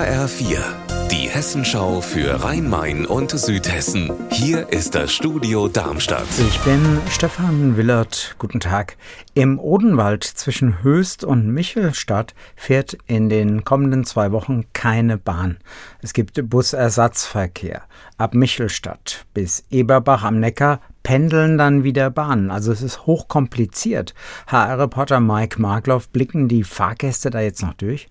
HR4, die Hessenschau für Rhein-Main und Südhessen. Hier ist das Studio Darmstadt. Ich bin Stefan Willert. Guten Tag. Im Odenwald zwischen Höchst und Michelstadt fährt in den kommenden zwei Wochen keine Bahn. Es gibt Busersatzverkehr. Ab Michelstadt bis Eberbach am Neckar pendeln dann wieder Bahnen. Also es ist hochkompliziert. HR-Reporter Mike Markloff, blicken die Fahrgäste da jetzt noch durch?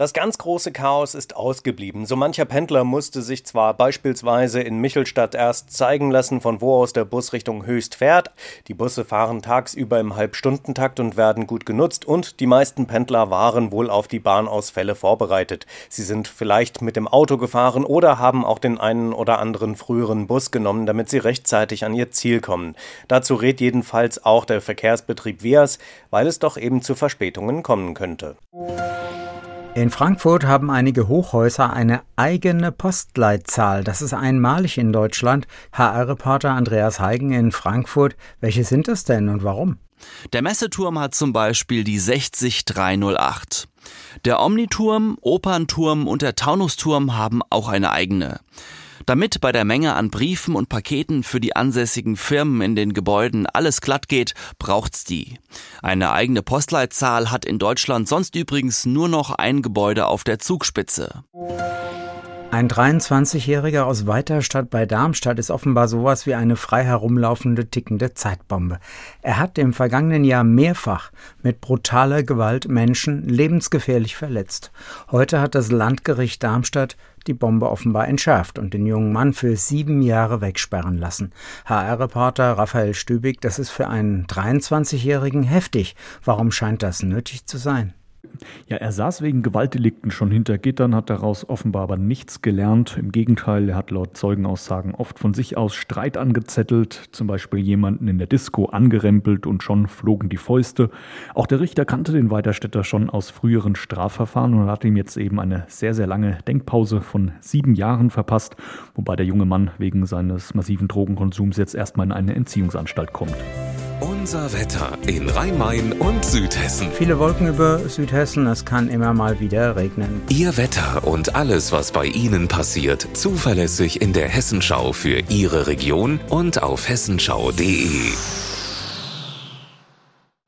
Das ganz große Chaos ist ausgeblieben. So mancher Pendler musste sich zwar beispielsweise in Michelstadt erst zeigen lassen, von wo aus der Bus Richtung Höchst fährt. Die Busse fahren tagsüber im Halbstundentakt und werden gut genutzt und die meisten Pendler waren wohl auf die Bahnausfälle vorbereitet. Sie sind vielleicht mit dem Auto gefahren oder haben auch den einen oder anderen früheren Bus genommen, damit sie rechtzeitig an ihr Ziel kommen. Dazu rät jedenfalls auch der Verkehrsbetrieb Weas, weil es doch eben zu Verspätungen kommen könnte. In Frankfurt haben einige Hochhäuser eine eigene Postleitzahl. Das ist einmalig in Deutschland. HR-Reporter Andreas Heigen in Frankfurt. Welche sind das denn und warum? Der Messeturm hat zum Beispiel die 60308. Der Omniturm, Opernturm und der Taunusturm haben auch eine eigene. Damit bei der Menge an Briefen und Paketen für die ansässigen Firmen in den Gebäuden alles glatt geht, braucht's die. Eine eigene Postleitzahl hat in Deutschland sonst übrigens nur noch ein Gebäude auf der Zugspitze. Ein 23-Jähriger aus Weiterstadt bei Darmstadt ist offenbar sowas wie eine frei herumlaufende tickende Zeitbombe. Er hat im vergangenen Jahr mehrfach mit brutaler Gewalt Menschen lebensgefährlich verletzt. Heute hat das Landgericht Darmstadt die Bombe offenbar entschärft und den jungen Mann für sieben Jahre wegsperren lassen. HR-Reporter Raphael Stübig, das ist für einen 23-Jährigen heftig. Warum scheint das nötig zu sein? Ja, er saß wegen Gewaltdelikten schon hinter Gittern, hat daraus offenbar aber nichts gelernt. Im Gegenteil, er hat laut Zeugenaussagen oft von sich aus Streit angezettelt, zum Beispiel jemanden in der Disco angerempelt und schon flogen die Fäuste. Auch der Richter kannte den Weiterstädter schon aus früheren Strafverfahren und hat ihm jetzt eben eine sehr, sehr lange Denkpause von sieben Jahren verpasst, wobei der junge Mann wegen seines massiven Drogenkonsums jetzt erstmal in eine Entziehungsanstalt kommt. Unser Wetter in Rhein-Main und Südhessen. Viele Wolken über Südhessen, es kann immer mal wieder regnen. Ihr Wetter und alles, was bei Ihnen passiert, zuverlässig in der Hessenschau für Ihre Region und auf hessenschau.de.